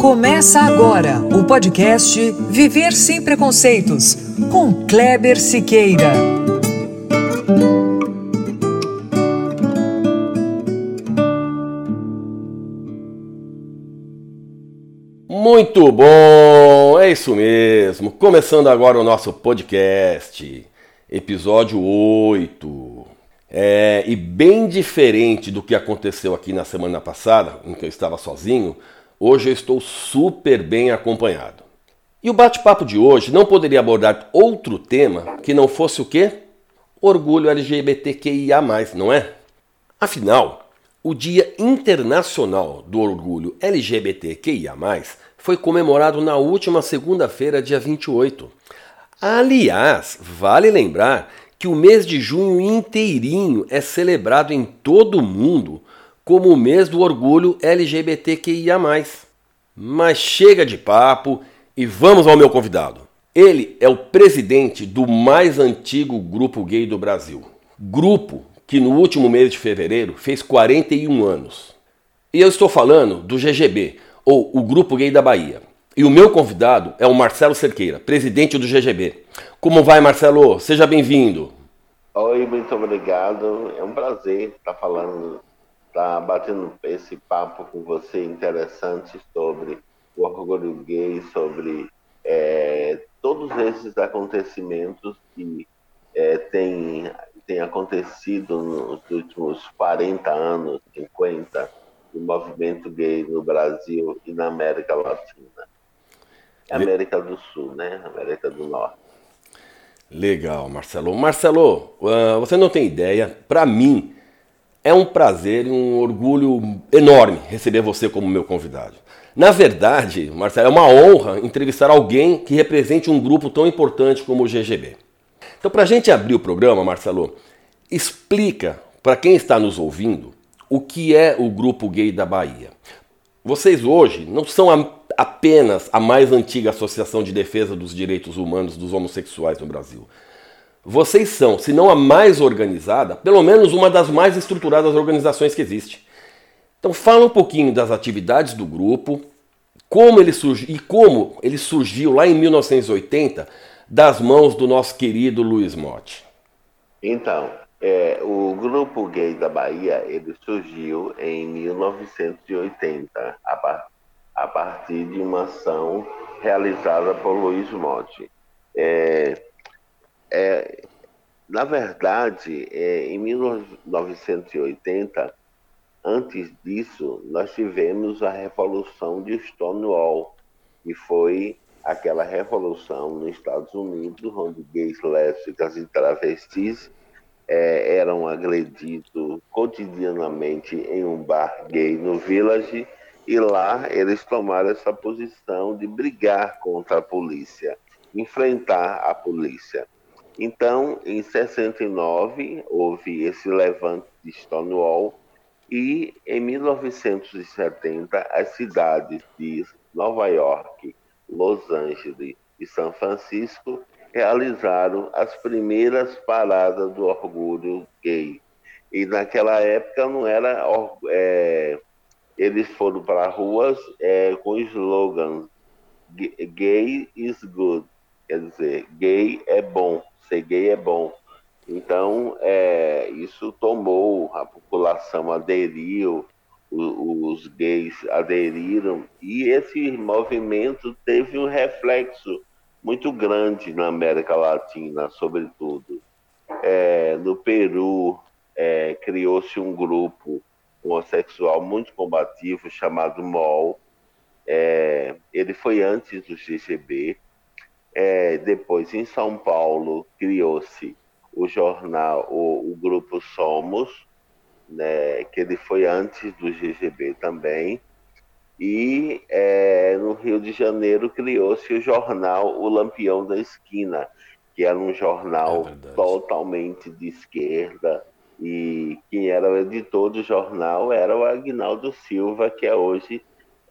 Começa agora o podcast Viver Sem Preconceitos, com Kleber Siqueira. Muito bom, é isso mesmo. Começando agora o nosso podcast, episódio 8. É, e bem diferente do que aconteceu aqui na semana passada, em que eu estava sozinho, Hoje eu estou super bem acompanhado. E o bate-papo de hoje não poderia abordar outro tema que não fosse o quê? Orgulho LGBTQIA, não é? Afinal, o Dia Internacional do Orgulho LGBTQIA, foi comemorado na última segunda-feira, dia 28. Aliás, vale lembrar que o mês de junho inteirinho é celebrado em todo o mundo como o mês do orgulho LGBTQIA. Mas chega de papo e vamos ao meu convidado. Ele é o presidente do mais antigo grupo gay do Brasil. Grupo que no último mês de fevereiro fez 41 anos. E eu estou falando do GGB, ou o Grupo Gay da Bahia. E o meu convidado é o Marcelo Cerqueira, presidente do GGB. Como vai, Marcelo? Seja bem-vindo. Oi, muito obrigado. É um prazer estar falando tá batendo esse papo com você interessante sobre o orgulho gay, sobre é, todos esses acontecimentos que é, têm tem acontecido nos últimos 40 anos, 50, do movimento gay no Brasil e na América Latina. América do Sul, né? América do Norte. Legal, Marcelo. Marcelo, uh, você não tem ideia, para mim, é um prazer e um orgulho enorme receber você como meu convidado. Na verdade, Marcelo, é uma honra entrevistar alguém que represente um grupo tão importante como o GGB. Então, para a gente abrir o programa, Marcelo, explica para quem está nos ouvindo o que é o Grupo Gay da Bahia. Vocês hoje não são a, apenas a mais antiga associação de defesa dos direitos humanos dos homossexuais no Brasil. Vocês são, se não a mais organizada, pelo menos uma das mais estruturadas organizações que existe. Então fala um pouquinho das atividades do grupo, como ele surgiu e como ele surgiu lá em 1980 das mãos do nosso querido Luiz Motti. Então, é, o grupo gay da Bahia ele surgiu em 1980 a, a partir de uma ação realizada por Luiz Motti. É, é, na verdade, é, em 1980, antes disso, nós tivemos a Revolução de Stonewall, que foi aquela revolução nos Estados Unidos, onde gays, lésbicas e travestis é, eram agredidos cotidianamente em um bar gay no Village, e lá eles tomaram essa posição de brigar contra a polícia, enfrentar a polícia. Então, em 69, houve esse levante de Stonewall e em 1970 as cidades de Nova York, Los Angeles e São Francisco realizaram as primeiras paradas do orgulho gay. E naquela época não era. É, eles foram para ruas é, com slogans: gay is good, quer dizer, gay é bom ser gay é bom. Então, é, isso tomou, a população aderiu, os, os gays aderiram, e esse movimento teve um reflexo muito grande na América Latina, sobretudo. É, no Peru, é, criou-se um grupo homossexual muito combativo chamado MOL. É, ele foi antes do GGB, é, depois, em São Paulo, criou-se o jornal, o, o, grupo Somos, né, que ele foi antes do GGB também. E é, no Rio de Janeiro criou-se o jornal O Lampião da Esquina, que era um jornal é totalmente de esquerda. E quem era o editor do jornal era o Agnaldo Silva, que é hoje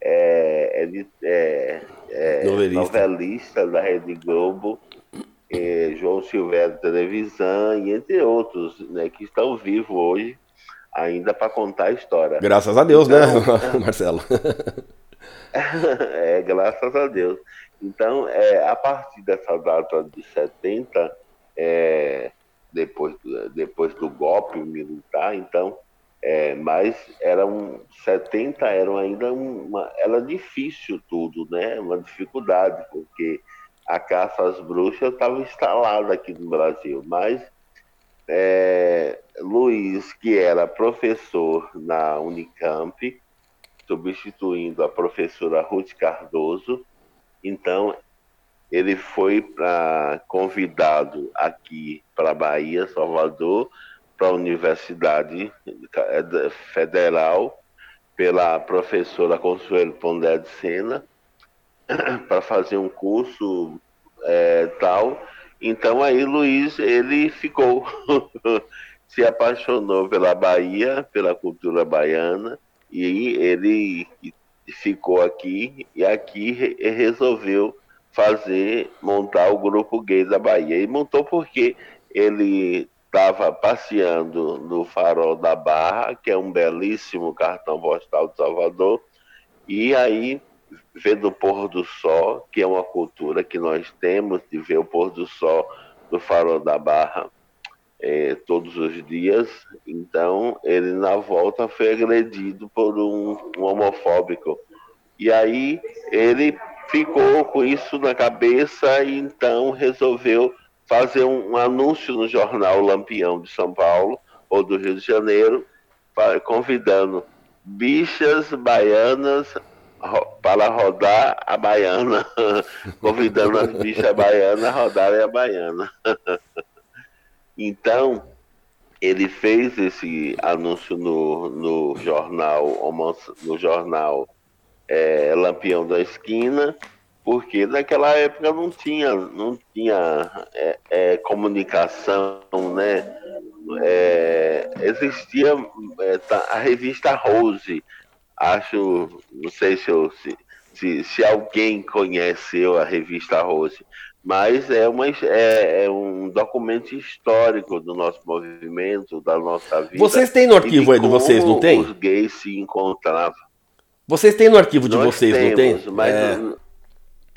é, é, é, novelista. novelista. da Rede Globo, é, João Silvério Televisão e entre outros, né, que estão vivos hoje ainda para contar a história. Graças a Deus, né, então, né, Marcelo? é, graças a Deus. Então, é, a partir dessa data de 70, é, depois, depois do golpe militar, então, é, mas eram 70 eram ainda uma, era difícil tudo, né? Uma dificuldade, porque a caça às bruxas estava instalada aqui no Brasil, mas é, Luiz, que era professor na Unicamp, substituindo a professora Ruth Cardoso, então ele foi pra, convidado aqui para Bahia, Salvador, para a Universidade Federal, pela professora Consuelo Pondé de Sena, para fazer um curso é, tal. Então aí Luiz ele ficou, se apaixonou pela Bahia, pela cultura baiana e ele ficou aqui e aqui resolveu fazer montar o grupo gay da Bahia e montou porque ele estava passeando no Farol da Barra, que é um belíssimo cartão postal de Salvador, e aí vendo o pôr do sol, que é uma cultura que nós temos de ver o pôr do sol do Farol da Barra é, todos os dias. Então, ele na volta foi agredido por um, um homofóbico. E aí ele ficou com isso na cabeça e então resolveu fazer um, um anúncio no jornal Lampião de São Paulo ou do Rio de Janeiro, convidando bichas baianas para rodar a baiana, convidando as bichas baianas a rodarem a baiana. então, ele fez esse anúncio no, no jornal, no jornal é, Lampião da Esquina, porque naquela época não tinha, não tinha é, é, comunicação, né? É, existia é, tá, a revista Rose, acho, não sei se, eu, se, se, se, alguém conheceu a revista Rose, mas é, uma, é, é, um documento histórico do nosso movimento, da nossa vida. Vocês têm no arquivo aí de vocês, não tem? Os gays se encontravam. Vocês têm no arquivo de Nós vocês, temos, não tem? Mas é.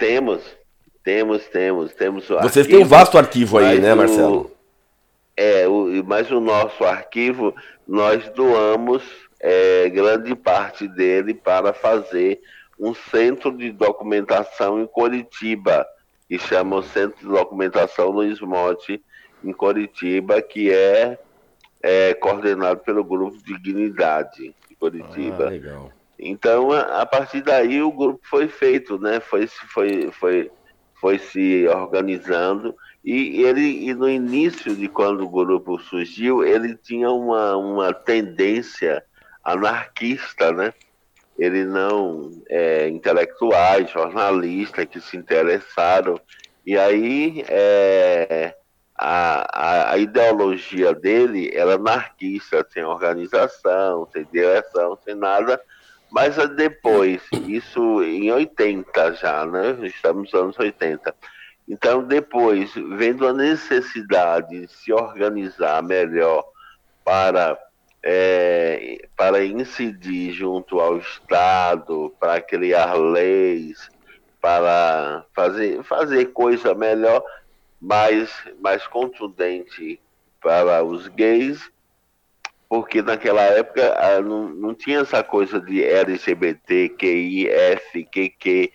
Temos, temos, temos, temos o Vocês têm um vasto arquivo aí, né, Marcelo? O, é, o, mas o nosso arquivo, nós doamos é, grande parte dele para fazer um centro de documentação em Curitiba, que chama o Centro de Documentação Luiz Monte, em Curitiba, que é, é coordenado pelo Grupo Dignidade de Curitiba. Ah, legal. Então, a, partir daí, o grupo foi feito, né? Foi, foi, foi, foi se organizando. E ele, e no início de quando o grupo surgiu, ele tinha uma, uma tendência anarquista, né? Ele não é, intelectuais, jornalistas que se interessaram. E aí é, a, a, a, ideologia dele era anarquista, sem organização, sem direção, sem nada. Mas depois, isso em 80 já, né? Estamos nos anos 80. Então, depois, vendo a necessidade de se organizar melhor para, é, para incidir junto ao Estado, para criar leis, para fazer, fazer coisa melhor, mais, mais contundente para os gays, porque naquela época ah, não, não tinha essa coisa de LGBT, QI, F, QQ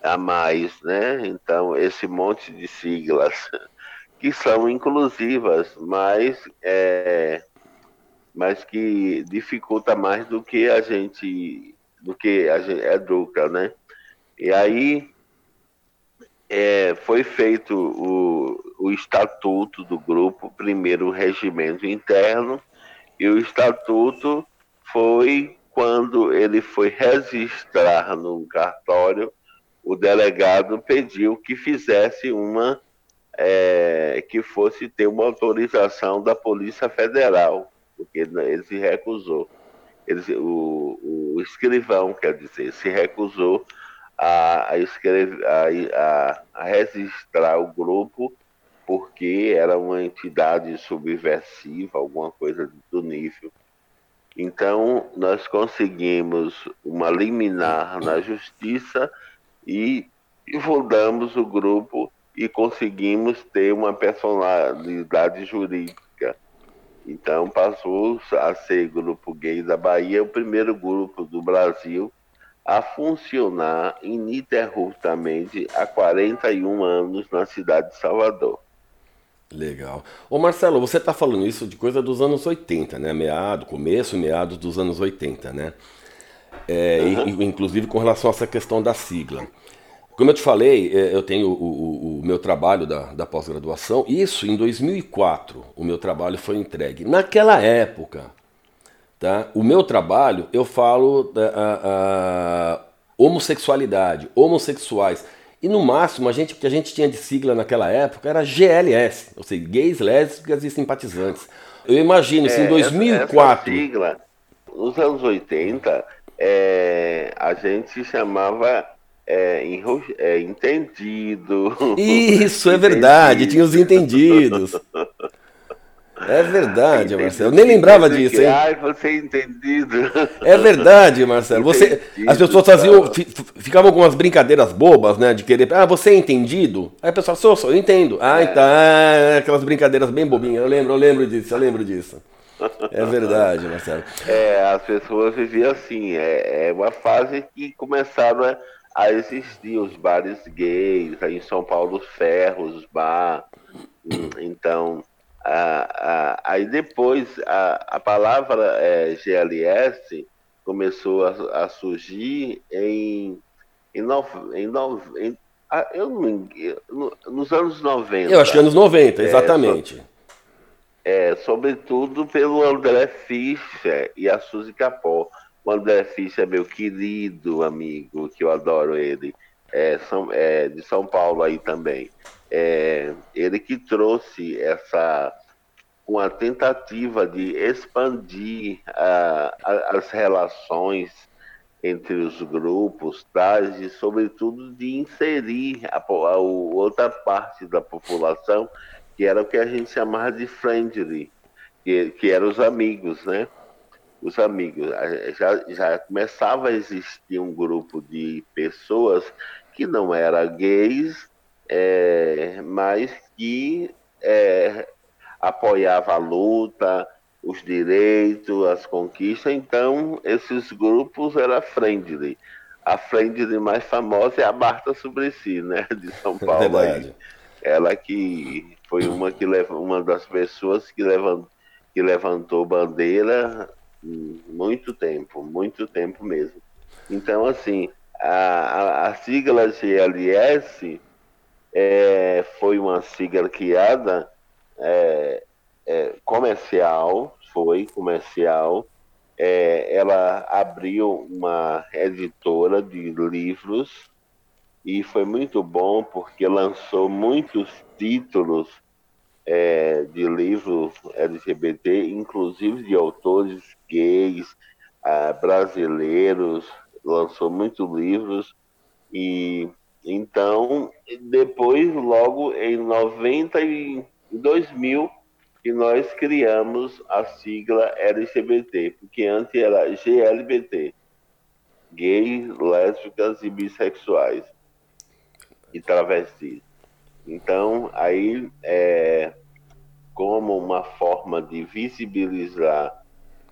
a mais, né? Então, esse monte de siglas que são inclusivas, mas, é, mas que dificulta mais do que a gente do que a gente educa, né? E aí é, foi feito o, o estatuto do grupo, primeiro o regimento interno, e o estatuto foi quando ele foi registrar no cartório, o delegado pediu que fizesse uma, é, que fosse ter uma autorização da Polícia Federal, porque ele se recusou. Ele, o, o escrivão, quer dizer, se recusou a, a, escrever, a, a, a registrar o grupo porque era uma entidade subversiva, alguma coisa do nível. Então, nós conseguimos uma liminar na justiça e fundamos o grupo e conseguimos ter uma personalidade jurídica. Então passou a ser Grupo Gay da Bahia, o primeiro grupo do Brasil a funcionar ininterruptamente há 41 anos na cidade de Salvador. Legal. Ô Marcelo, você está falando isso de coisa dos anos 80, né? Meado, começo, meados dos anos 80, né? É, uhum. Inclusive com relação a essa questão da sigla. Como eu te falei, é, eu tenho o, o, o meu trabalho da, da pós-graduação. Isso em 2004, o meu trabalho foi entregue. Naquela época, tá? O meu trabalho, eu falo da a, a homossexualidade, homossexuais. E no máximo, a gente, o que a gente tinha de sigla naquela época era GLS, ou seja, gays, lésbicas e simpatizantes. Eu imagino, é, se em 2004. Essa, sigla, nos anos 80, é, a gente chamava é, enro... é, entendido. Isso, é verdade, tinha os entendidos. É verdade, Marcelo. Eu nem lembrava disso, hein? Ai, você é entendido. É verdade, Marcelo. Você, as pessoas faziam, ficavam com umas brincadeiras bobas, né? De querer, ah, você é entendido? Aí o pessoal, sou, sou, eu entendo. Ah, é. então, ah, aquelas brincadeiras bem bobinhas. Eu lembro, eu lembro disso, eu lembro disso. É verdade, Marcelo. É, as pessoas viviam assim. É, é uma fase que começaram a, a existir os bares gays, aí em São Paulo, os ferros, bar. Então, aí depois a, a palavra é, GLS começou a, a, surgir em, em, no, em, no, em eu não, nos anos 90. Eu acho que anos 90, exatamente. É, so, é, sobretudo pelo André Fischer e a Suzy Capó. O André Fischer é meu querido amigo, que eu adoro ele. É, são, é, de São Paulo aí também é, ele que trouxe essa uma tentativa de expandir a, as relações entre os grupos, tá? e sobretudo de inserir a, a, outra parte da população, que era o que a gente chamava de friendly, que, que eram os amigos, né? Os amigos. Já, já começava a existir um grupo de pessoas que não eram gays, é, mas que é, apoiava a luta, os direitos, as conquistas. Então, esses grupos eram friendly. A friendly mais famosa é a Marta Suplicy, né, de São Paulo. Aí. Ela que foi uma, que uma das pessoas que levantou, que levantou bandeira muito tempo, muito tempo mesmo. Então, assim, a, a, a sigla GLS é, foi uma sigla criada é, é, comercial, foi comercial. É, ela abriu uma editora de livros e foi muito bom porque lançou muitos títulos é, de livros LGBT, inclusive de autores gays, ah, brasileiros, lançou muitos livros e então, depois, logo em 90 e 2000, que nós criamos a sigla LGBT, porque antes era GLBT, gays, lésbicas e bissexuais e travestis. Então, aí, é, como uma forma de visibilizar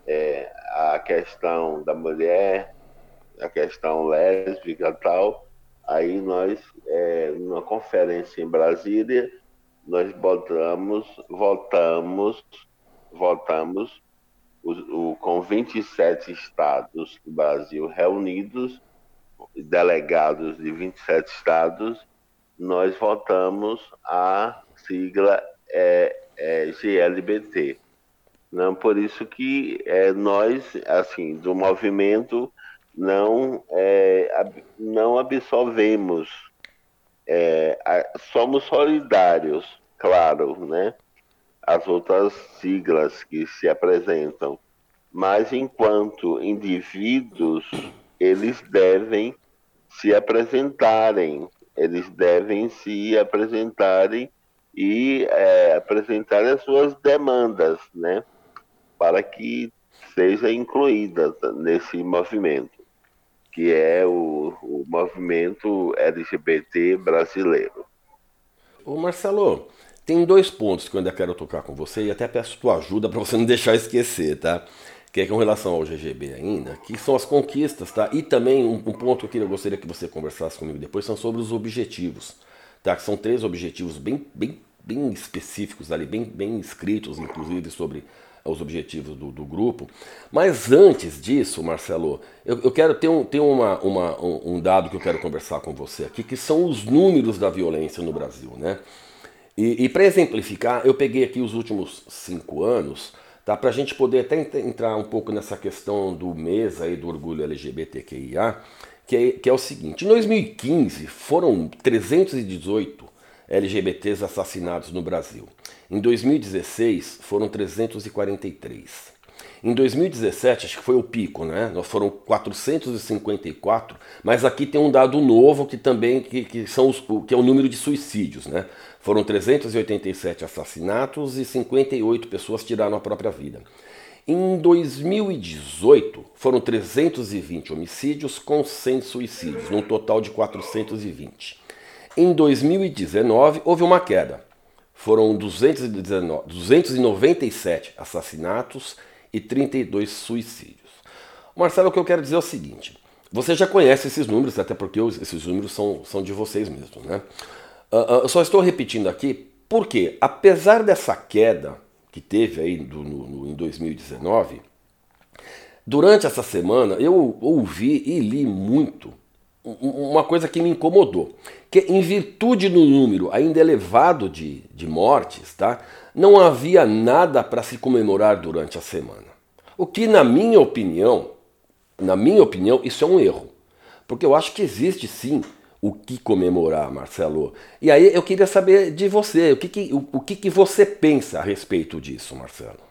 é, a questão da mulher, a questão lésbica e tal, Aí nós, é, numa conferência em Brasília, nós botamos, votamos, votamos o, o, com 27 estados do Brasil reunidos, delegados de 27 estados, nós votamos a sigla é, é, GLBT. Não, por isso que é, nós, assim, do movimento não, é, não absolvemos, é, somos solidários, claro, né? As outras siglas que se apresentam, mas enquanto indivíduos, eles devem se apresentarem, eles devem se apresentarem e é, apresentar as suas demandas, né? Para que seja incluída nesse movimento. Que é o, o movimento LGBT brasileiro. Ô Marcelo, tem dois pontos que eu ainda quero tocar com você e até peço tua ajuda para você não deixar esquecer, tá? Que é com relação ao GGB ainda, que são as conquistas, tá? E também um, um ponto que eu gostaria que você conversasse comigo depois são sobre os objetivos, tá? Que são três objetivos bem, bem, bem específicos ali, bem, bem escritos, inclusive, sobre os objetivos do, do, grupo. Mas antes disso, Marcelo, eu, eu quero ter, um, ter uma, uma, um dado que eu quero conversar com você aqui, que são os números da violência no Brasil. Né? E, e para exemplificar, eu peguei aqui os últimos cinco anos, tá? para a gente poder até entrar um pouco nessa questão do mês aí do orgulho LGBTQIA, que é, que é o seguinte: em 2015 foram 318 LGBTs assassinados no Brasil. Em 2016 foram 343. Em 2017, acho que foi o pico, né? Nós foram 454, mas aqui tem um dado novo que também que, que são os, que é o número de suicídios, né? Foram 387 assassinatos e 58 pessoas tiraram a própria vida. Em 2018, foram 320 homicídios com 100 suicídios, num total de 420. Em 2019, houve uma queda. Foram 219, 297 assassinatos e 32 suicídios. Marcelo, o que eu quero dizer é o seguinte: você já conhece esses números, até porque esses números são, são de vocês mesmos, né? Uh, uh, eu só estou repetindo aqui porque, apesar dessa queda que teve aí do, no, no, em 2019, durante essa semana eu ouvi e li muito uma coisa que me incomodou, que em virtude do número ainda elevado de, de mortes, tá, não havia nada para se comemorar durante a semana. O que, na minha opinião, na minha opinião, isso é um erro. Porque eu acho que existe sim o que comemorar, Marcelo. E aí eu queria saber de você, o que, que, o, o que, que você pensa a respeito disso, Marcelo?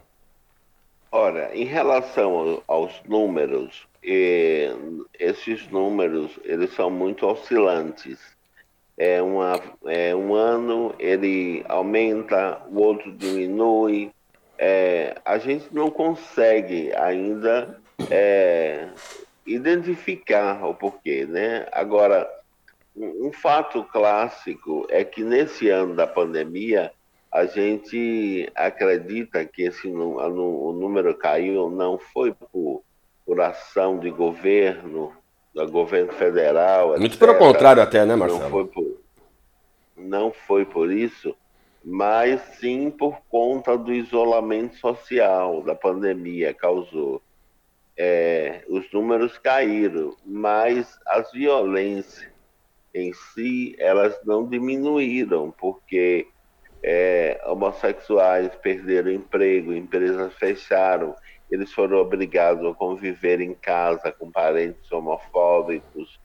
Ora, em relação aos números, eh, esses números eles são muito oscilantes. É, uma, é um ano ele aumenta, o outro diminui. É, a gente não consegue ainda é, identificar o porquê, né? Agora, um, um fato clássico é que nesse ano da pandemia a gente acredita que esse o número caiu não foi por, por ação de governo, do governo federal. Muito etc. pelo contrário até, né, Marcelo? Não foi, por, não foi por isso, mas sim por conta do isolamento social, da pandemia causou. É, os números caíram, mas as violências em si, elas não diminuíram, porque é, homossexuais perderam emprego, empresas fecharam, eles foram obrigados a conviver em casa com parentes homofóbicos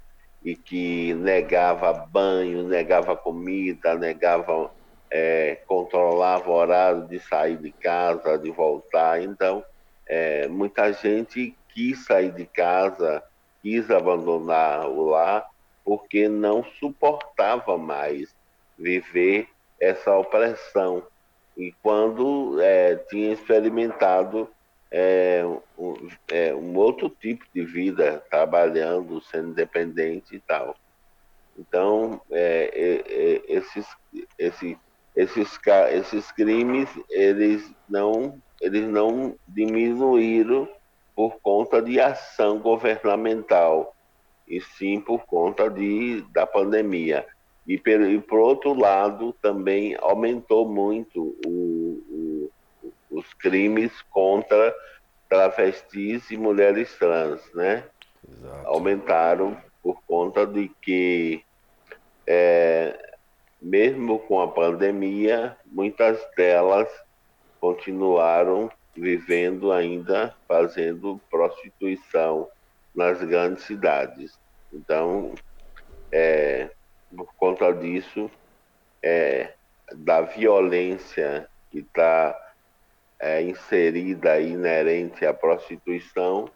e que negava banho, negava comida, negava, é, controlava o horário de sair de casa, de voltar. Então, é, muita gente quis sair de casa, quis abandonar o lar, porque não suportava mais viver essa opressão. E quando é, tinha experimentado é, um, é, um, outro tipo de vida, trabalhando, sendo independente e tal. Então, é, esses, esse, esses, esses crimes, eles não, eles não diminuíram por conta de ação governamental, e sim por conta de, da pandemia. E, por, e por outro lado, também aumentou muito o, o, os crimes contra travestis e mulheres trans, né? Exato. Aumentaram por conta de que, é, mesmo com a pandemia, muitas delas continuaram vivendo ainda fazendo prostituição nas grandes cidades. Então, é, por conta disso, é, da violência que está é, inserida inerente à prostituição,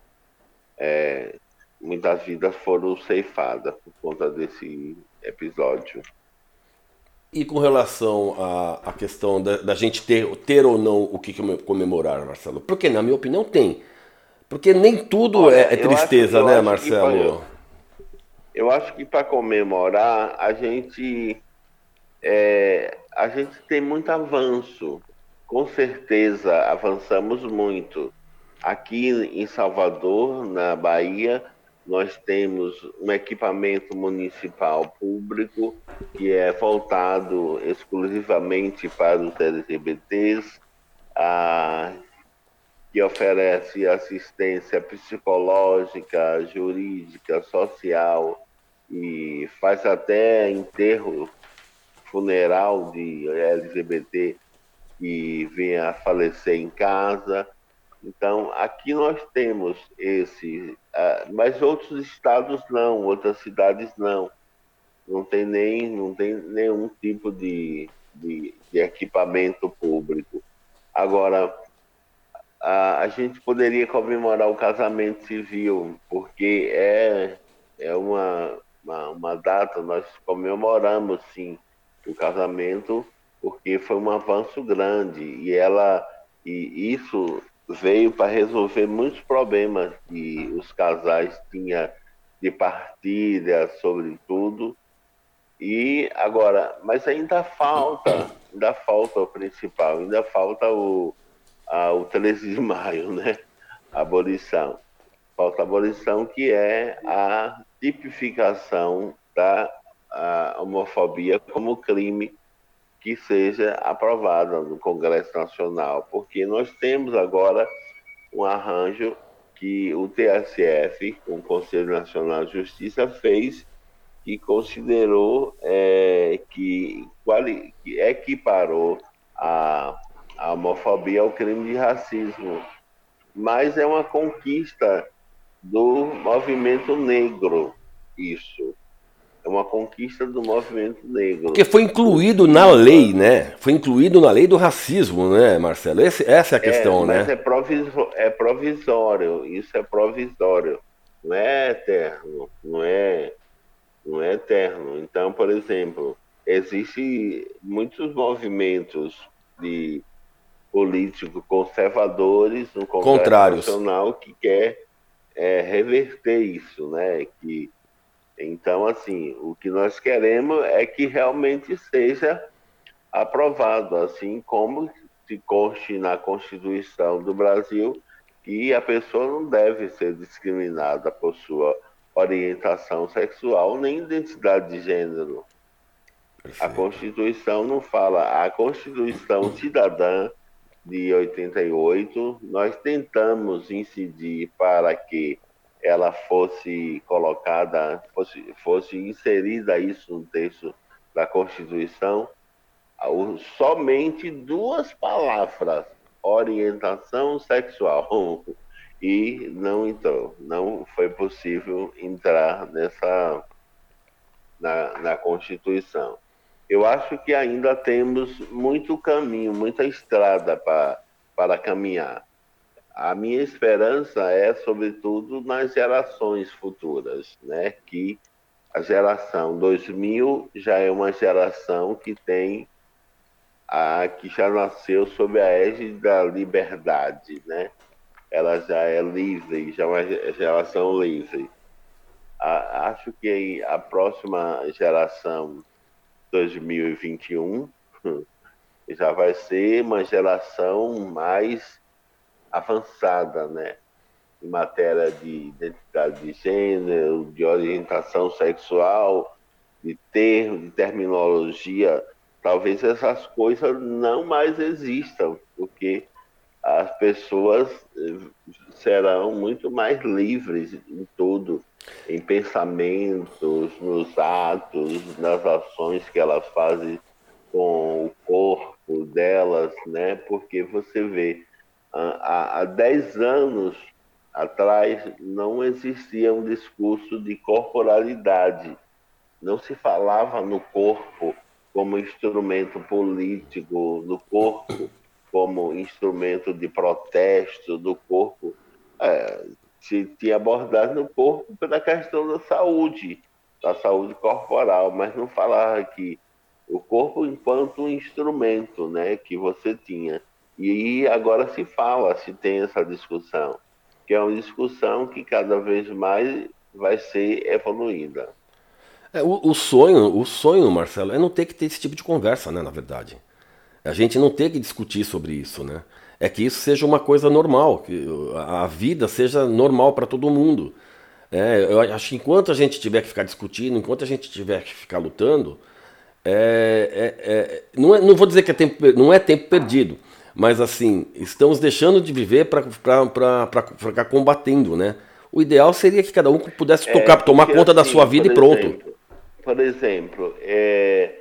é, muitas vidas foram ceifadas por conta desse episódio. E com relação à, à questão da, da, gente ter, ter ou não o que comemorar, Marcelo? Porque, na minha opinião, tem. Porque nem tudo Olha, é, é, tristeza, né, Marcelo? Eu acho que para comemorar a gente é, a gente tem muito avanço. Com certeza avançamos muito. Aqui em Salvador, na Bahia, nós temos um equipamento municipal público que é voltado exclusivamente para os LGBTs, a, que oferece assistência psicológica, jurídica, social e faz até enterro funeral de LGBT que venha a falecer em casa. Então, aqui nós temos esse, uh, mas outros estados não, outras cidades não. Não tem nem não tem nenhum tipo de, de, de equipamento público. Agora, a, a gente poderia comemorar o casamento civil, porque é, é uma, uma, uma data, nós comemoramos sim o casamento porque foi um avanço grande e ela e isso veio para resolver muitos problemas que os casais tinham de partilha, sobretudo. E agora, mas ainda falta, ainda falta o principal, ainda falta o, a, o 13 de maio, né? A abolição. Falta a abolição, que é a tipificação da homofobia como crime que seja aprovada no Congresso Nacional, porque nós temos agora um arranjo que o TSF, o Conselho Nacional de Justiça, fez que considerou é, que, quali, que equiparou a, a homofobia ao crime de racismo. Mas é uma conquista do movimento negro, isso é uma conquista do movimento negro. Porque foi incluído na lei, né? Foi incluído na lei do racismo, né, Marcelo? Esse, essa é a questão, é, mas né? É, provisório, é provisório, isso é provisório, não é eterno, não é, não é eterno. Então, por exemplo, existem muitos movimentos de políticos conservadores no Congresso Contrários. Nacional que quer é, reverter isso, né? Que então, assim, o que nós queremos é que realmente seja aprovado, assim como se conste na Constituição do Brasil que a pessoa não deve ser discriminada por sua orientação sexual nem identidade de gênero. Perfeito. A Constituição não fala. A Constituição Cidadã de 88, nós tentamos incidir para que ela fosse colocada, fosse, fosse inserida isso no texto da Constituição, somente duas palavras, orientação sexual, e não entrou, não foi possível entrar nessa na, na Constituição. Eu acho que ainda temos muito caminho, muita estrada para, caminhar. A minha esperança é, sobretudo, nas gerações futuras, né? Que a geração 2000 já é uma geração que tem a que já nasceu sob a égide da liberdade, né? Ela já é livre, já é uma geração livre. A, acho que a próxima geração 2021 já vai ser uma geração mais avançada, né? Em matéria de identidade de gênero, de orientação sexual, de termo, de terminologia, talvez essas coisas não mais existam, porque as pessoas serão muito mais livres em tudo, em pensamentos, nos atos, nas ações que elas fazem com o corpo delas, né? Porque você vê há, há 10 anos atrás não existia um discurso de corporalidade. Não se falava no corpo como instrumento político, no corpo como instrumento de protesto, do corpo. É, se tinha abordado no corpo pela questão da saúde, da saúde corporal, mas não falava que o corpo enquanto um instrumento né, que você tinha. E agora se fala, se tem essa discussão, que é uma discussão que cada vez mais vai ser evoluída. É, o, o, sonho, o sonho, Marcelo, é não ter que ter esse tipo de conversa, né, na verdade. A gente não ter que discutir sobre isso, né? É que isso seja uma coisa normal, que a vida seja normal para todo mundo. É, eu acho que enquanto a gente tiver que ficar discutindo, enquanto a gente tiver que ficar lutando, é, é, é, não, é, não vou dizer que é tempo, não é tempo perdido, mas assim, estamos deixando de viver para ficar combatendo, né? O ideal seria que cada um pudesse tocar, é, tomar conta assim, da sua vida e pronto. Exemplo, por exemplo, é,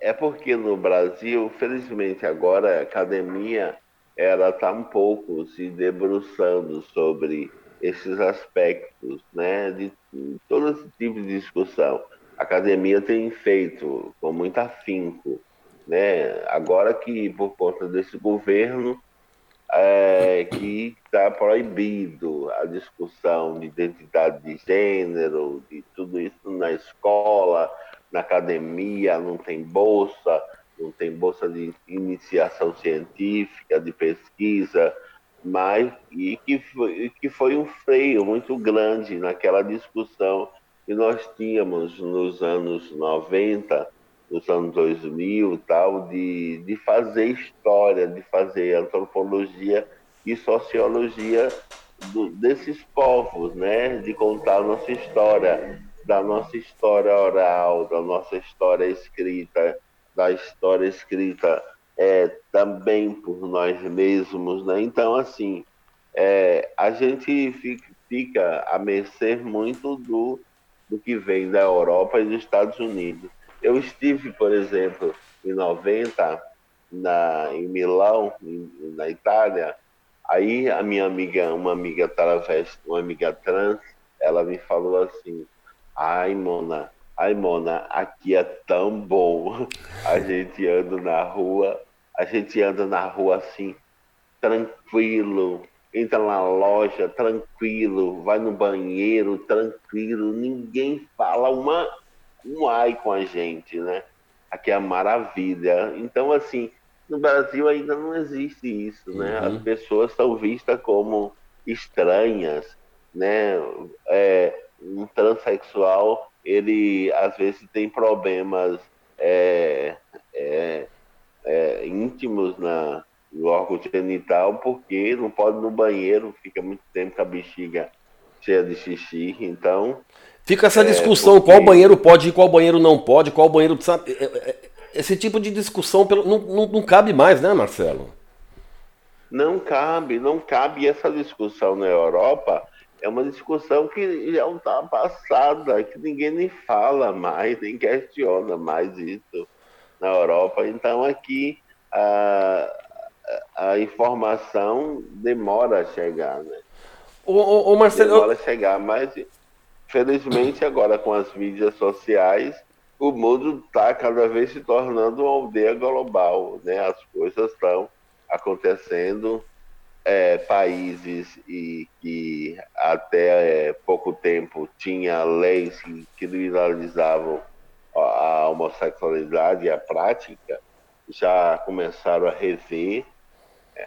é porque no Brasil, felizmente agora, a academia ela está um pouco se debruçando sobre esses aspectos, né, de, todo esse tipo de discussão. A academia tem feito com muito afinco, né? Agora que por conta desse governo é, que está proibido a discussão de identidade de gênero, de tudo isso na escola, na academia, não tem bolsa, não tem bolsa de iniciação científica, de pesquisa, mas e que foi, que foi um freio muito grande naquela discussão que nós tínhamos nos anos 90, nos anos 2000 tal, de, de fazer história, de fazer antropologia e sociologia do, desses povos, né? de contar a nossa história, da nossa história oral, da nossa história escrita, da história escrita é, também por nós mesmos, né? Então, assim, é, a gente fica, a mercê muito do, do que vem da Europa e dos Estados Unidos. Eu estive, por exemplo, em 90, na, em Milão, em, na Itália, aí a minha amiga, uma amiga travesti, uma amiga trans, ela me falou assim, ai, Mona, Ai, Mona, aqui é tão bom. A gente anda na rua, a gente anda na rua assim, tranquilo, entra na loja tranquilo, vai no banheiro tranquilo, ninguém fala uma, um ai com a gente, né? Aqui é a maravilha. Então, assim, no Brasil ainda não existe isso, né? Uhum. As pessoas são vistas como estranhas, né? É, um transexual ele às vezes tem problemas é, é, é, íntimos na, no órgão genital porque não pode ir no banheiro, fica muito tempo com a bexiga cheia de xixi, então... Fica essa é, discussão, porque... qual banheiro pode ir, qual banheiro não pode, qual banheiro... Sabe, é, é, esse tipo de discussão não, não, não cabe mais, né, Marcelo? Não cabe, não cabe essa discussão na Europa é uma discussão que já está passada, que ninguém nem fala mais, nem questiona mais isso na Europa. Então aqui a, a informação demora a chegar, né? O, o, o Marcelo... Demora a chegar, mas felizmente agora com as mídias sociais o mundo está cada vez se tornando uma aldeia global, né? As coisas estão acontecendo é, países e que até é, pouco tempo tinha leis que criminalizavam a homossexualidade e a prática, já começaram a rever.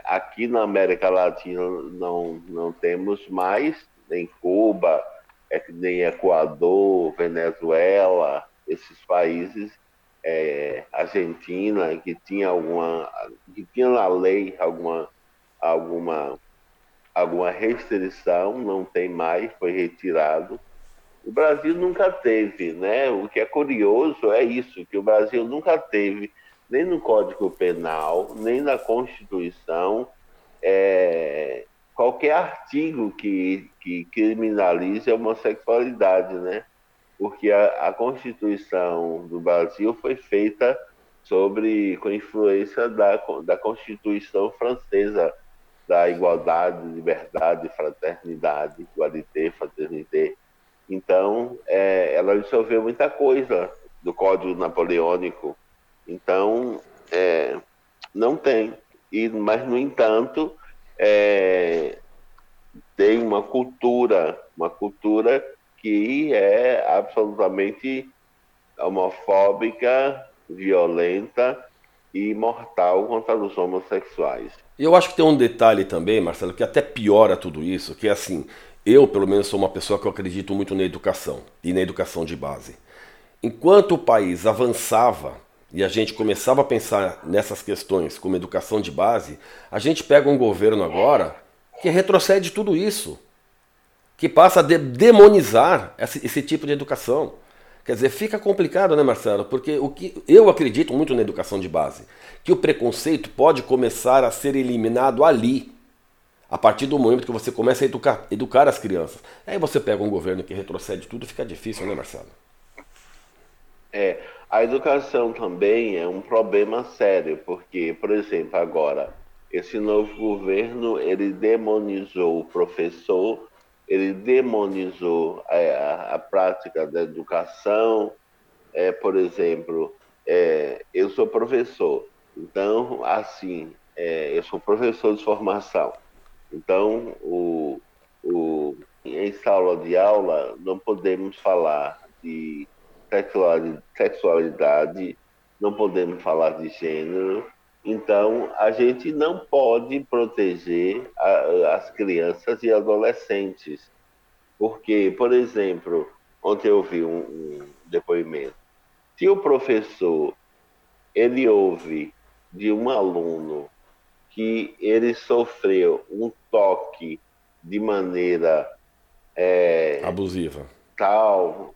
Aqui na América Latina não, não temos mais, nem Cuba, é nem Equador, Venezuela, esses países, é, Argentina, que tinha alguma, que tinha na lei alguma alguma, alguma restrição, não tem mais, foi retirado. O Brasil nunca teve, né? O que é curioso é isso, que o Brasil nunca teve, nem no Código Penal, nem na Constituição, é, qualquer artigo que, que criminalize a homossexualidade, né? Porque a, a Constituição do Brasil foi feita sobre com influência da, da Constituição francesa da igualdade, liberdade, fraternidade, igualité, fraternité. Então, é, ela absorveu muita coisa do Código Napoleônico. Então, é, não tem. E, mas, no entanto, é, tem uma cultura, uma cultura que é absolutamente homofóbica, violenta e mortal contra os homossexuais. Eu acho que tem um detalhe também, Marcelo, que até piora tudo isso, que é assim, eu pelo menos sou uma pessoa que eu acredito muito na educação e na educação de base. enquanto o país avançava e a gente começava a pensar nessas questões como educação de base, a gente pega um governo agora que retrocede tudo isso, que passa a de demonizar esse, esse tipo de educação. Quer dizer, fica complicado, né, Marcelo? Porque o que eu acredito muito na educação de base, que o preconceito pode começar a ser eliminado ali, a partir do momento que você começa a educar, educar as crianças. Aí você pega um governo que retrocede tudo, fica difícil, né, Marcelo? É, a educação também é um problema sério, porque, por exemplo, agora, esse novo governo, ele demonizou o professor, ele demonizou a, a, a prática da educação, é, por exemplo, é, eu sou professor, então, assim, é, eu sou professor de formação, então, o, o, em sala de aula, não podemos falar de sexualidade, não podemos falar de gênero. Então, a gente não pode proteger a, as crianças e adolescentes. Porque, por exemplo, ontem eu vi um, um depoimento. Se o professor ele ouve de um aluno que ele sofreu um toque de maneira é, abusiva, tal,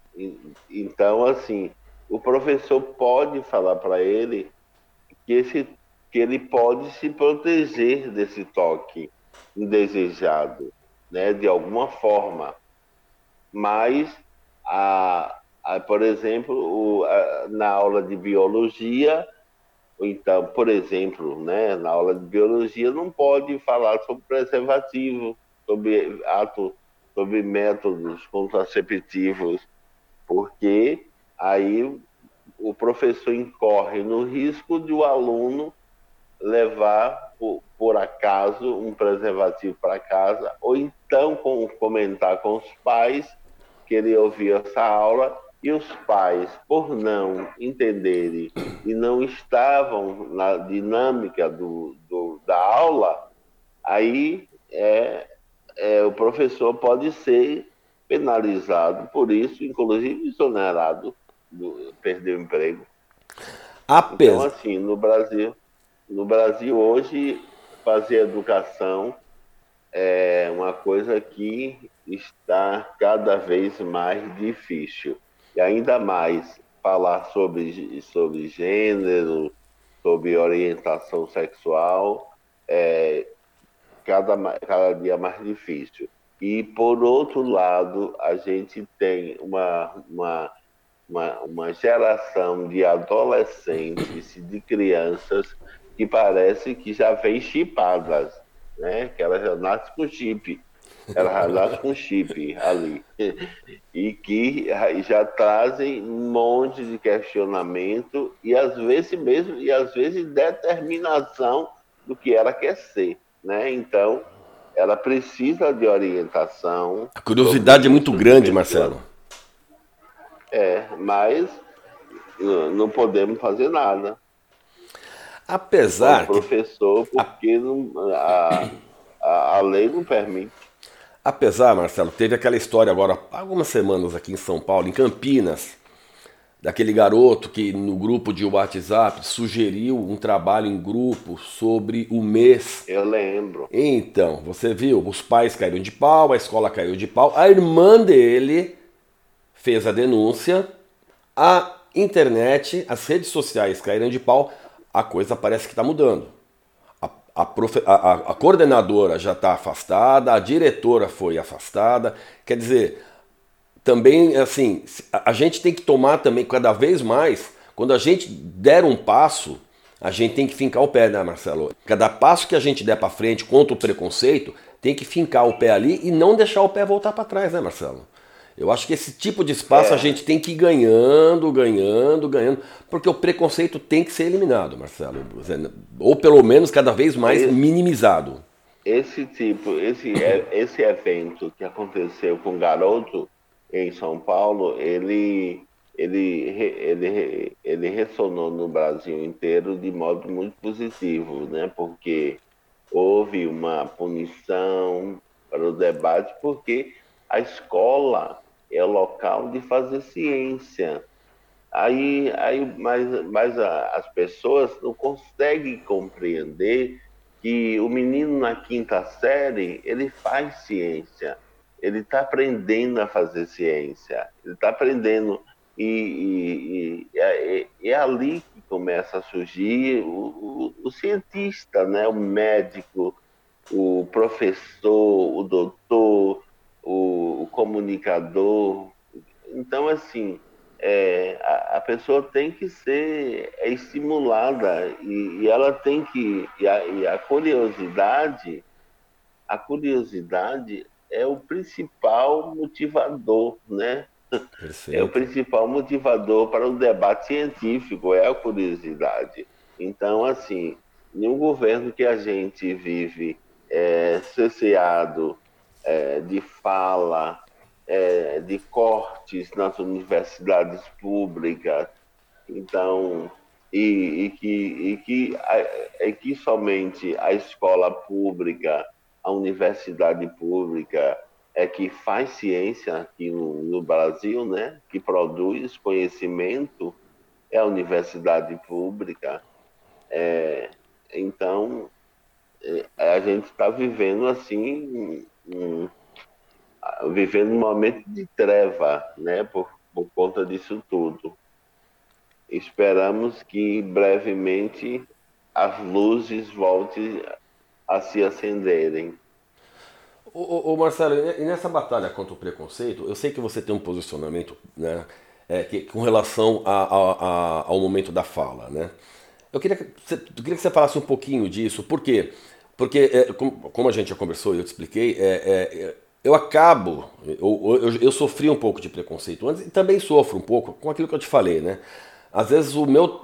então, assim, o professor pode falar para ele que, esse, que ele pode se proteger desse toque indesejado, né, de alguma forma. Mas, a, a, por exemplo, o, a, na aula de biologia, então, por exemplo, né, na aula de biologia não pode falar sobre preservativo, sobre ato, sobre métodos contraceptivos, porque aí o professor incorre no risco de o aluno levar por, por acaso um preservativo para casa, ou então com, comentar com os pais que ele ouviu essa aula e os pais, por não entenderem e não estavam na dinâmica do, do da aula, aí é, é, o professor pode ser penalizado por isso, inclusive exonerado, do, perdeu o emprego. Apesar... Então, assim, no Brasil, no Brasil hoje, fazer educação é uma coisa que está cada vez mais difícil. E ainda mais falar sobre, sobre gênero, sobre orientação sexual, é cada, cada dia mais difícil. E, por outro lado, a gente tem uma, uma, uma, uma geração de adolescentes e de crianças que parece que já vem chipadas, né? que elas já nascem com chip. Elas já nascem com chip ali. E que já trazem um monte de questionamento e às vezes mesmo, e às vezes determinação do que ela quer ser. Né? Então, ela precisa de orientação. A curiosidade é muito grande, Marcelo. É, mas não podemos fazer nada. Apesar. O professor, porque não, a, a, a lei não permite. Apesar, Marcelo, teve aquela história agora, há algumas semanas aqui em São Paulo, em Campinas, daquele garoto que no grupo de WhatsApp sugeriu um trabalho em grupo sobre o mês. Eu lembro. Então, você viu, os pais caíram de pau, a escola caiu de pau, a irmã dele fez a denúncia, a internet, as redes sociais caíram de pau, a coisa parece que está mudando. A, a, profe, a, a coordenadora já está afastada, a diretora foi afastada, quer dizer, também, assim, a gente tem que tomar também cada vez mais, quando a gente der um passo, a gente tem que fincar o pé, né, Marcelo? Cada passo que a gente der para frente contra o preconceito, tem que fincar o pé ali e não deixar o pé voltar para trás, né, Marcelo? Eu acho que esse tipo de espaço é. a gente tem que ir ganhando, ganhando, ganhando, porque o preconceito tem que ser eliminado, Marcelo. Ou pelo menos cada vez mais esse, minimizado. Esse tipo, esse, esse evento que aconteceu com o garoto em São Paulo, ele, ele, ele, ele ressonou no Brasil inteiro de modo muito positivo, né? porque houve uma punição para o debate, porque a escola é local de fazer ciência. Aí, aí mas, mas a, as pessoas não conseguem compreender que o menino na quinta série ele faz ciência, ele está aprendendo a fazer ciência, ele está aprendendo e, e, e, é, é, ali que começa a surgir o, o, o cientista, né, o médico, o professor, o doutor, o, o comunicador. Então, assim, é, a, a, pessoa tem que ser é estimulada e, e, ela tem que e a, e a, curiosidade a curiosidade é o principal motivador né Perfeito. é o principal motivador para o debate científico é a curiosidade então assim nenhum governo que a gente vive é, cerceado é, de fala é, de cortes nas universidades públicas, então, e, e que, e que, e que somente a escola pública, a universidade pública, é que faz ciência aqui no, no Brasil, né? que produz conhecimento, é a universidade pública. É, então, é, a gente está vivendo assim um, vivendo um momento de treva, né, por, por conta disso tudo. Esperamos que brevemente as luzes voltem a se acenderem. Ô, ô, Marcelo, e nessa batalha contra o preconceito, eu sei que você tem um posicionamento né, é, que, com relação a, a, a, ao momento da fala. Né? Eu, queria que você, eu queria que você falasse um pouquinho disso, por quê? Porque, é, como, a gente já conversou e eu te expliquei, é, é eu acabo, eu, eu, eu, sofri um pouco de preconceito antes e também sofro um pouco com aquilo que eu te falei, né? Às vezes o meu,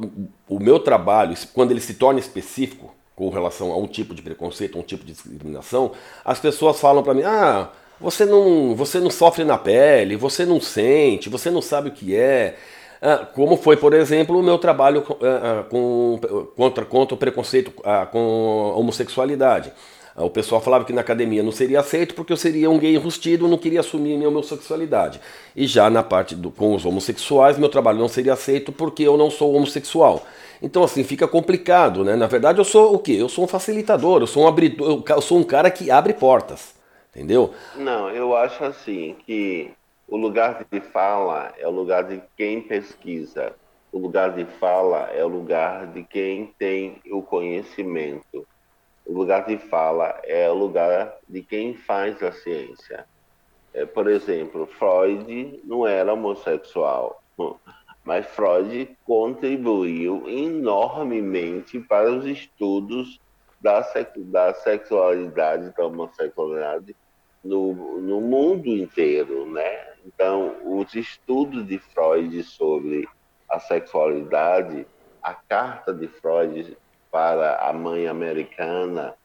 o meu trabalho, quando ele se torna específico com relação a um tipo de preconceito, a um tipo de discriminação, as pessoas falam para mim, ah, você não, você não sofre na pele, você não sente, você não sabe o que é. Ah, como foi, por exemplo, o meu trabalho com, ah, com, contra, contra o preconceito ah, com a homossexualidade. O pessoal falava que na academia não seria aceito porque eu seria um gay enrustido, não queria assumir minha homossexualidade. E já na parte do, com os homossexuais, meu trabalho não seria aceito porque eu não sou homossexual. Então assim, fica complicado, né? Na verdade eu sou o quê? Eu sou um facilitador, eu sou um abridor, eu sou um cara que abre portas. Entendeu? Não, eu acho assim que o lugar de fala é o lugar de quem pesquisa. O lugar de fala é o lugar de quem tem o conhecimento o lugar de fala é o lugar de quem faz a ciência. É, por exemplo, Freud não era homossexual, mas Freud contribuiu enormemente para os estudos da, da sexualidade, da homossexualidade no, no mundo inteiro, né? Então, os estudos de Freud sobre a sexualidade, a carta de Freud para a mãe americana,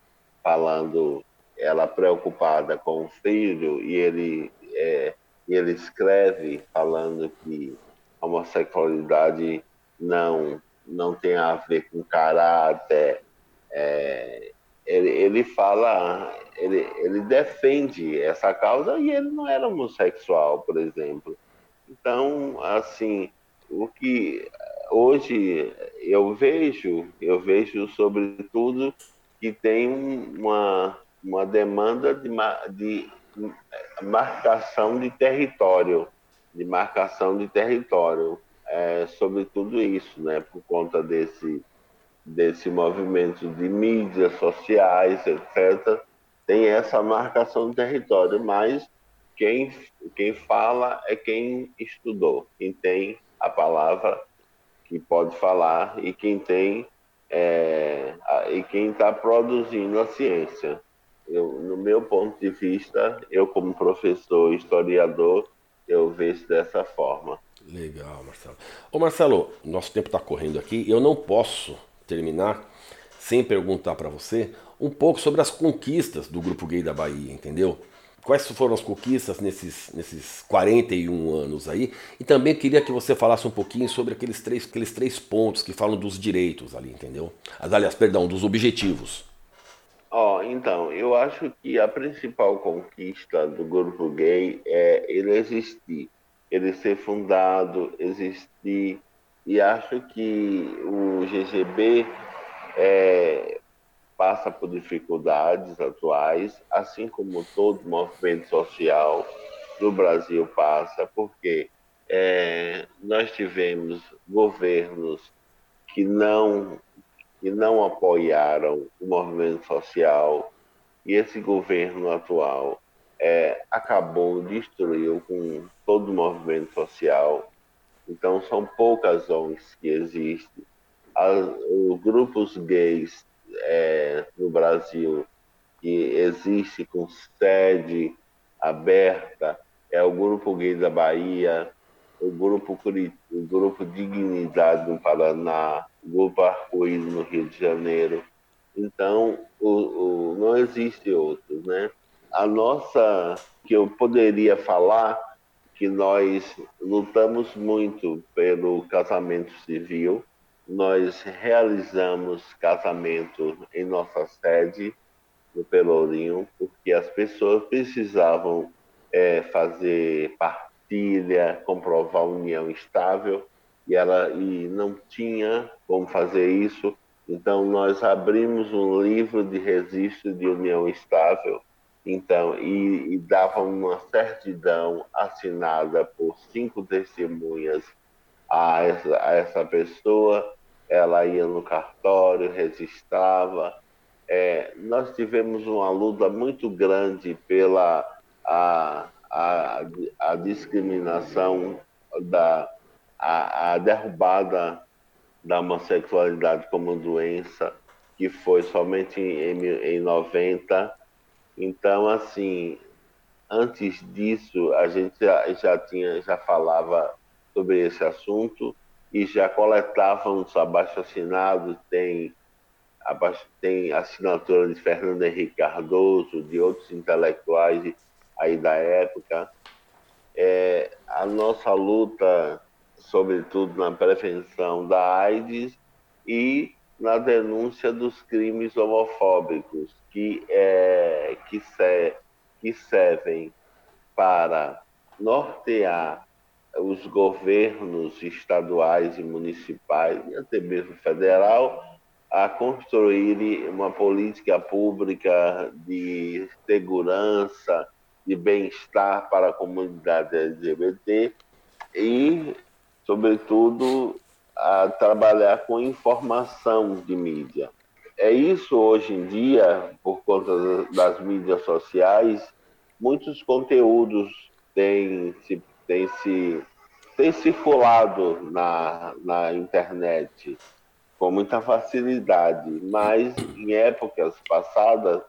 falando ela preocupada com o filho, e ele, é, ele escreve falando que a homossexualidade não, não tem a ver com caráter. É, ele, ele fala, ele, ele defende essa causa e ele não era homossexual, por exemplo. Então, assim, o que hoje eu vejo, eu vejo sobretudo que tem uma, uma demanda de, de marcação de território, de marcação de território é, sobre tudo isso, né, por conta desse, desse movimento de mídias sociais, etc., tem essa marcação de território, mas quem, quem fala é quem estudou, quem tem a palavra que pode falar e quem tem é, e quem está produzindo a ciência. Eu, no meu ponto de vista, eu como professor, historiador, eu vejo dessa forma. Legal, Marcelo. Ô Marcelo, nosso tempo está correndo aqui. Eu não posso terminar sem perguntar para você um pouco sobre as conquistas do Grupo Gay da Bahia, entendeu? quais foram as conquistas nesses, nesses 41 anos aí. E também queria que você falasse um pouquinho sobre aqueles três, aqueles três pontos que falam dos direitos ali, entendeu? Aliás, perdão, dos objetivos. Ó, oh, então, eu acho que a principal conquista do grupo gay é ele existir, ele ser fundado, existir e acho que o GGB é, passa por dificuldades atuais, assim como todo movimento social no Brasil passa, porque é, nós tivemos governos que não, que não apoiaram o movimento social e esse governo atual é, acabou, destruiu com todo o movimento social. Então, são poucas ONGs que existem. As, os grupos gays é, no Brasil que existe com sede aberta é o Grupo Gay da Bahia, o Grupo, o grupo Dignidade no Paraná, o Grupo Arco-Íris no Rio de Janeiro. Então, o, o, não existe outros, né? A nossa, que eu poderia falar, que nós lutamos muito pelo casamento civil, nós realizamos casamento em nossa sede, no Pelourinho, porque as pessoas precisavam é, fazer partilha, comprovar união estável, e, ela, e não tinha como fazer isso. Então, nós abrimos um livro de registro de união estável então, e, e dava uma certidão assinada por cinco testemunhas a essa, a essa pessoa, ela ia no cartório, registrava. É, nós tivemos uma luta muito grande pela a, a, a discriminação, da, a, a derrubada da homossexualidade como doença, que foi somente em, em 90. Então, assim, antes disso, a gente já, já tinha, já falava sobre esse assunto e já coletavam abaixo assinados, tem, abaixo, tem assinatura de Fernando Henrique Cardoso, de outros intelectuais aí da época. É, a nossa luta, sobretudo na prevenção da AIDS e na denúncia dos crimes homofóbicos que, é, que, que servem para nortear os governos estaduais e municipais, e até mesmo federal, a construir uma política pública de segurança, de bem-estar para a comunidade LGBT e, sobretudo, a trabalhar com informação de mídia. É isso hoje em dia, por conta das mídias sociais, muitos conteúdos têm se tem se tem circulado na, na internet com muita facilidade, mas em épocas passadas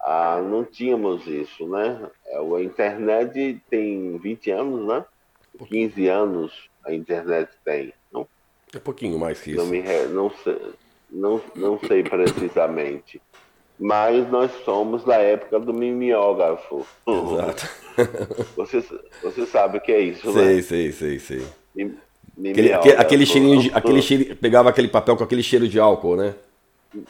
ah, não tínhamos isso, né? É, a internet tem 20 anos, né? 15 anos a internet tem, não? É pouquinho mais que isso. Não, me, não, sei, não, não sei precisamente mas nós somos da época do mimeógrafo. Exato. Você, você sabe o que é isso, sei, né? Sei, sei, sei. Aquele, aquele cheirinho, de, aquele cheiro, pegava aquele papel com aquele cheiro de álcool, né?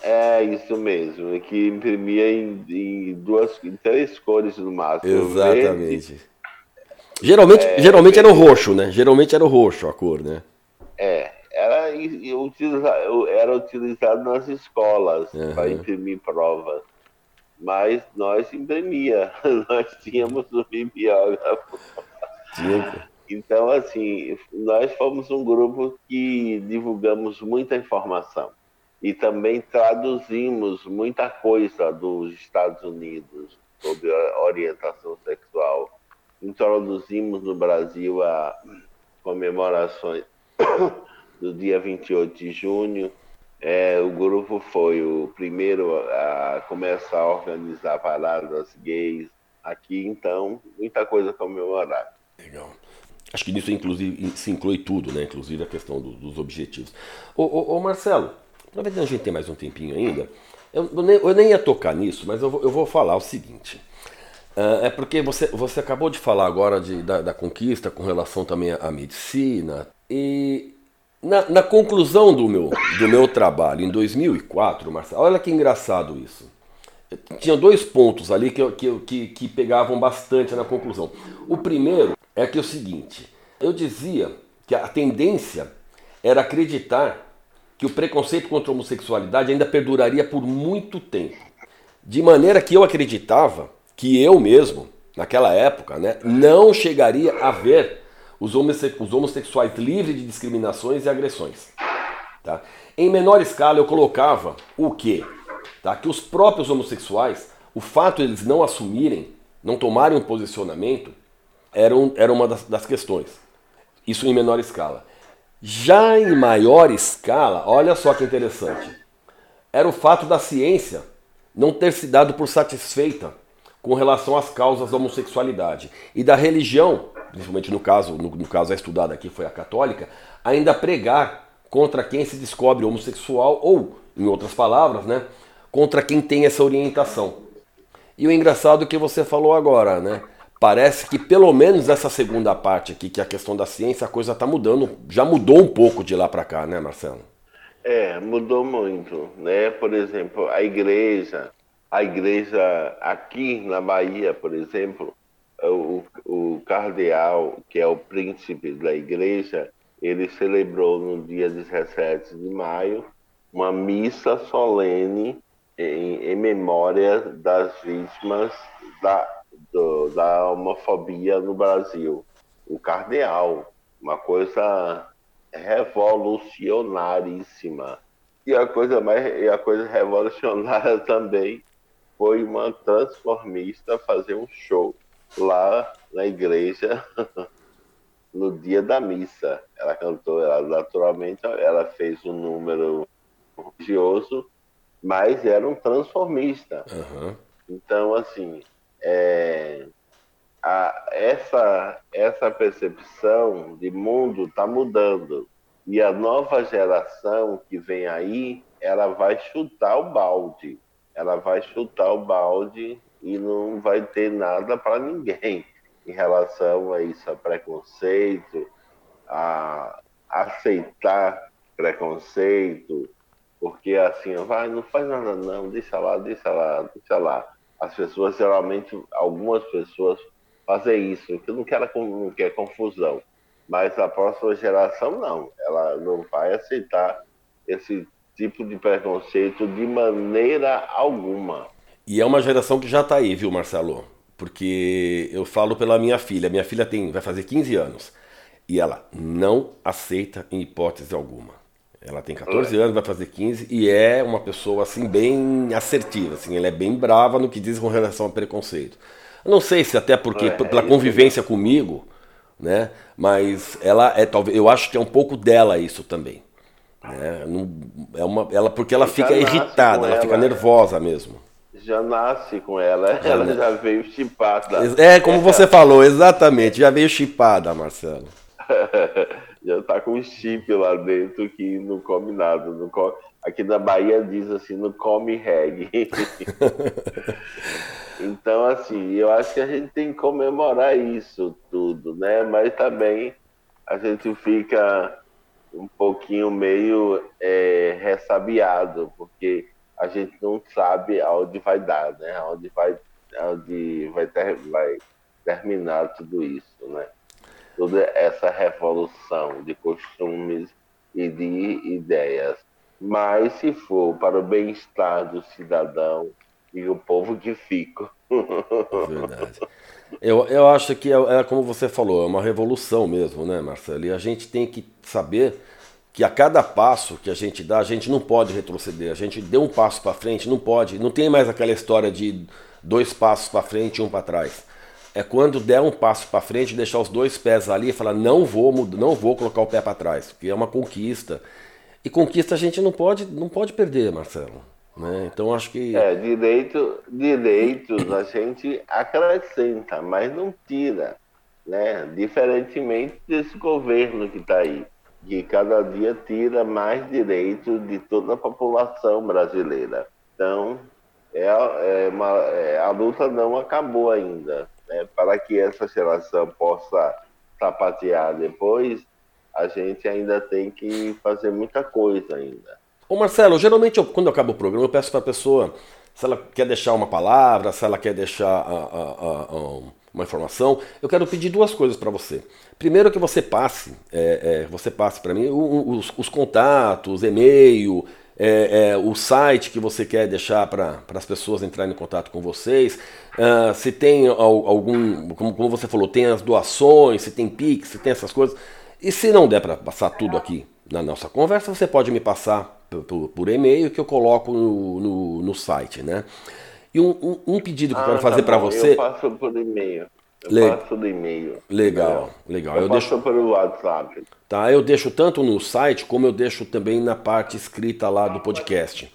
É isso mesmo, que imprimia em, em duas, em três cores no máximo. Exatamente. Verde, geralmente, é, geralmente era o roxo, né? Geralmente era o roxo a cor, né? É, era, era utilizado nas escolas uhum. para imprimir provas. Mas nós imprimia, nós tínhamos o bibliógrafo. Então, assim, nós fomos um grupo que divulgamos muita informação e também traduzimos muita coisa dos Estados Unidos sobre orientação sexual. Introduzimos no Brasil a comemorações do dia 28 de junho. É, o grupo foi o primeiro a começar a organizar paradas gays aqui, então, muita coisa comemorar. Legal. Acho que nisso inclusive, se inclui tudo, né? Inclusive a questão do, dos objetivos. Ô, ô, ô Marcelo, aproveitando a gente tem mais um tempinho ainda, eu, eu, nem, eu nem, ia tocar nisso, mas eu vou, eu vou falar o seguinte. Uh, é porque você, você acabou de falar agora de, da, da conquista com relação também à medicina. E na, na, conclusão do meu, do meu trabalho, em 2004, Marcelo, olha que engraçado isso. Tinha dois pontos ali que, que, que, que pegavam bastante na conclusão. O primeiro é que é o seguinte: eu dizia que a tendência era acreditar que o preconceito contra a homossexualidade ainda perduraria por muito tempo. De maneira que eu acreditava que eu mesmo, naquela época, né, não chegaria a ver os homossexuais livres de discriminações e agressões. Tá? Em menor escala, eu colocava o quê? Tá? Que os próprios homossexuais, o fato de eles não assumirem, não tomarem um posicionamento, era, um, era uma das, das questões. Isso em menor escala. Já em maior escala, olha só que interessante, era o fato da ciência não ter se dado por satisfeita com relação às causas da homossexualidade e da religião, principalmente no caso, no, no caso a estudada aqui foi a católica, ainda pregar contra quem se descobre homossexual ou, em outras palavras, né, contra quem tem essa orientação. E o engraçado é que você falou agora, né? parece que pelo menos essa segunda parte aqui, que é a questão da ciência, a coisa está mudando, já mudou um pouco de lá para cá, né, Marcelo? É, mudou muito, né? Por exemplo, a igreja, a igreja aqui na Bahia, por exemplo, o, o cardeal, que é o príncipe da igreja, ele celebrou no dia 17 de maio uma missa solene em, em memória das vítimas da do, da homofobia no Brasil. O cardeal, uma coisa revolucionaríssima. E a coisa mais e a coisa revolucionária também foi uma transformista fazer um show lá na igreja no dia da missa. Ela cantou, ela naturalmente ela fez um número religioso, mas era um transformista. Uhum. Então, assim, é, a, essa, essa percepção de mundo está mudando. E a nova geração que vem aí, ela vai chutar o balde. Ela vai chutar o balde e não vai ter nada para ninguém em relação a isso, a preconceito, a aceitar preconceito, porque assim, vai, não faz nada não, deixa lá, deixa lá, deixa lá as pessoas geralmente, algumas pessoas fazem isso, que não quer, não quer confusão. Mas a próxima geração não, ela não vai aceitar esse tipo de preconceito de maneira alguma. E é uma geração que já está aí, viu, Marcelo? Porque eu falo pela minha filha. Minha filha tem, vai fazer 15 anos. E ela não aceita em hipótese alguma. Ela tem 14 anos, vai fazer 15 e é uma pessoa assim bem assertiva, assim, ela é bem brava no que diz com relação ao preconceito. Eu não sei se até porque é, pela convivência comigo, né? Mas ela é talvez, eu acho que é um pouco dela isso também. Né? É uma, ela porque ela fica irritada, ela fica nervosa mesmo. Já nasce com ela, ela já veio chipada. É como você falou, exatamente, já veio chipada, Marcelo. já tá com um chip lá dentro que não come nada. Não come... Aqui na Bahia diz assim, não come reggae. então, assim, eu acho que a gente tem que comemorar isso tudo, né? Mas também a gente fica um pouquinho meio é, ressabiado, porque a gente não sabe aonde vai dar, né? Aonde vai, aonde vai, ter, vai terminar tudo isso, né? toda essa revolução de costumes e de ideias. Mas se for para o bem-estar do cidadão e o povo que fica. Verdade. Eu, eu acho que é, é, como você falou, é uma revolução mesmo, né, Marcelo? E a gente tem que saber que a cada passo que a gente dá, a gente não pode retroceder. A gente deu um passo para frente, não pode. Não tem mais aquela história de dois passos para frente e um para trás é quando der um passo para frente, deixar os dois pés ali e falar não vou, não vou colocar o pé para trás, porque é uma conquista. E conquista a gente não pode, não pode perder, Marcelo. Né? Então acho que é direito, direitos a gente acrescenta, mas não tira, né? Diferentemente desse governo que está aí, que cada dia tira mais direitos de toda a população brasileira. Então é, é uma, é, a luta não acabou ainda né, para que essa geração possa sapatear depois, a gente ainda tem que fazer muita coisa ainda. Ô Marcelo, geralmente eu, quando eu acabo o programa, eu peço para a pessoa se ela quer deixar uma palavra, se ela quer deixar a, a, a, uma informação, eu quero pedir duas coisas para você. Primeiro que você passe, é, é, você passe para mim os, os, contatos, e-mail, é, é, o site que você quer deixar para as pessoas entrarem em contato com vocês. Uh, se tem algum, como, como, você falou, tem as doações, se tem Pix, se tem essas coisas. E se não der para passar tudo aqui na nossa conversa, você pode me passar por, por, por e-mail que eu coloco no, no, no site, né? E um, um, um pedido que ah, eu quero tá fazer para você. Eu passo por e-mail. Eu Le... passo do e-mail. Legal, legal. Eu, eu deixo... pelo WhatsApp. Tá, eu deixo tanto no site como eu deixo também na parte escrita lá do podcast.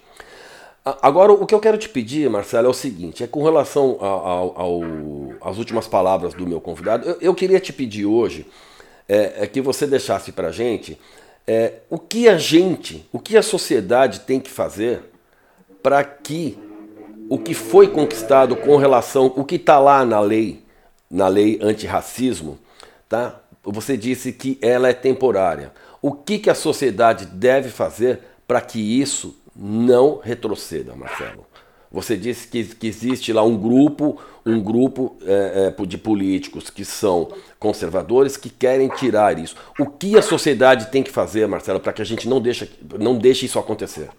Agora, o que eu quero te pedir, Marcelo, é o seguinte: é com relação ao, ao, às últimas palavras do meu convidado, eu, eu queria te pedir hoje é, é que você deixasse para gente é, o que a gente, o que a sociedade tem que fazer para que o que foi conquistado com relação, o que está lá na lei, na lei antirracismo, tá? Você disse que ela é temporária. O que, que a sociedade deve fazer para que isso não retroceda, Marcelo? Você disse que, que existe lá um grupo, um grupo é, é, de políticos que são conservadores que querem tirar isso. O que a sociedade tem que fazer, Marcelo, para que a gente não deixe, não deixe isso acontecer?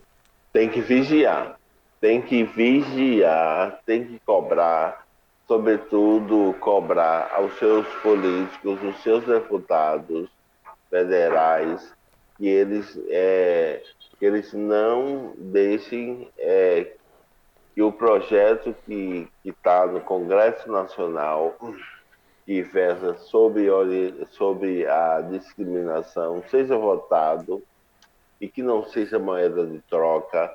Tem que vigiar tem que vigiar, tem que cobrar, sobretudo cobrar aos seus políticos, os seus deputados federais, que eles, é, que eles não deixem é, que o projeto que está no Congresso Nacional, que versa sobre, sobre a discriminação, seja votado e que não seja moeda de troca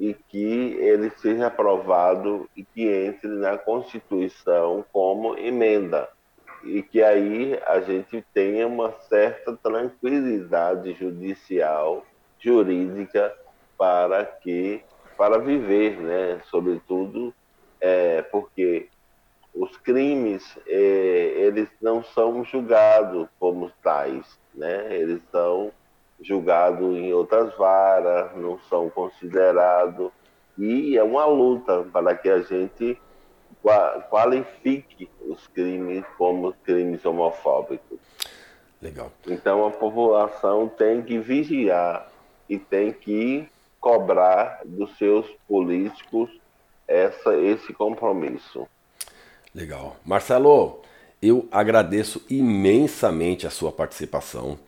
e que ele seja aprovado e que entre na Constituição como emenda. E que aí a gente tenha uma certa tranquilidade judicial, jurídica, para que para viver, né? Sobretudo é, porque os crimes é, eles não são julgados como tais, né? Eles são julgados em outras varas, não são considerados, e é uma luta para que a gente qualifique os crimes como crimes homofóbicos. Legal. Então a população tem que vigiar e tem que cobrar dos seus políticos essa, esse compromisso. Legal. Marcelo, eu agradeço imensamente a sua participação.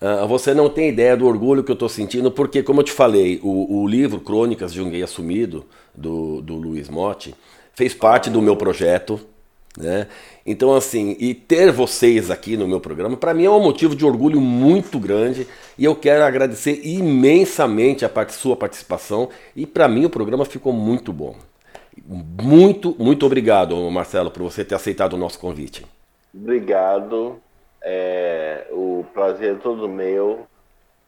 Uh, você não tem ideia do orgulho que eu estou sentindo, porque, como eu te falei, o, o, livro Crônicas de um Gay Assumido, do, do Luiz Motti, fez parte do meu projeto. Né? Então, assim, e ter vocês aqui no meu programa, para mim é um motivo de orgulho muito grande e eu quero agradecer imensamente a part sua participação. E para mim o programa ficou muito bom. Muito, muito obrigado, Marcelo, por você ter aceitado o nosso convite. Obrigado. É, o prazer é todo meu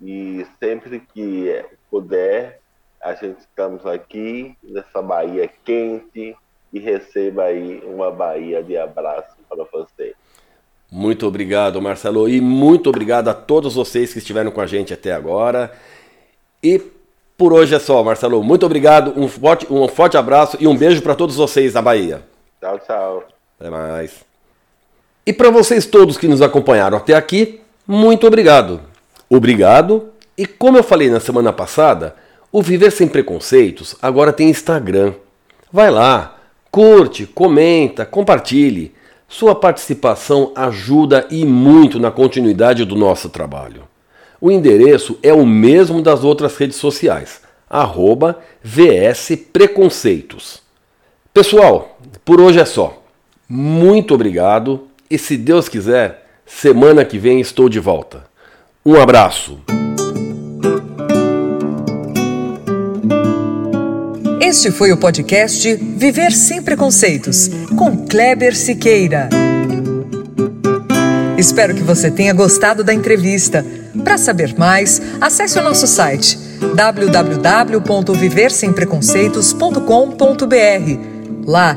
e sempre que puder, a gente estamos aqui nessa Bahia quente e receba aí uma Bahia de abraço para você. Muito obrigado, Marcelo, e muito obrigado a todos vocês que estiveram com a gente até agora. E por hoje é só, Marcelo. Muito obrigado, um forte, um forte abraço e um beijo para todos vocês da Bahia. Tchau, tchau. Até mais. E para vocês todos que nos acompanharam até aqui, muito obrigado. Obrigado. E como eu falei na semana passada, o Viver Sem Preconceitos agora tem Instagram. Vai lá, curte, comenta, compartilhe. Sua participação ajuda e muito na continuidade do nosso trabalho. O endereço é o mesmo das outras redes sociais, arroba VS Preconceitos. Pessoal, por hoje é só. Muito obrigado e se Deus quiser, semana que vem estou de volta. Um abraço. Este foi o podcast Viver Sem Preconceitos, com Kleber Siqueira. Espero que você tenha gostado da entrevista. Para saber mais, acesse o nosso site www.viversempreconceitos.com.br. Lá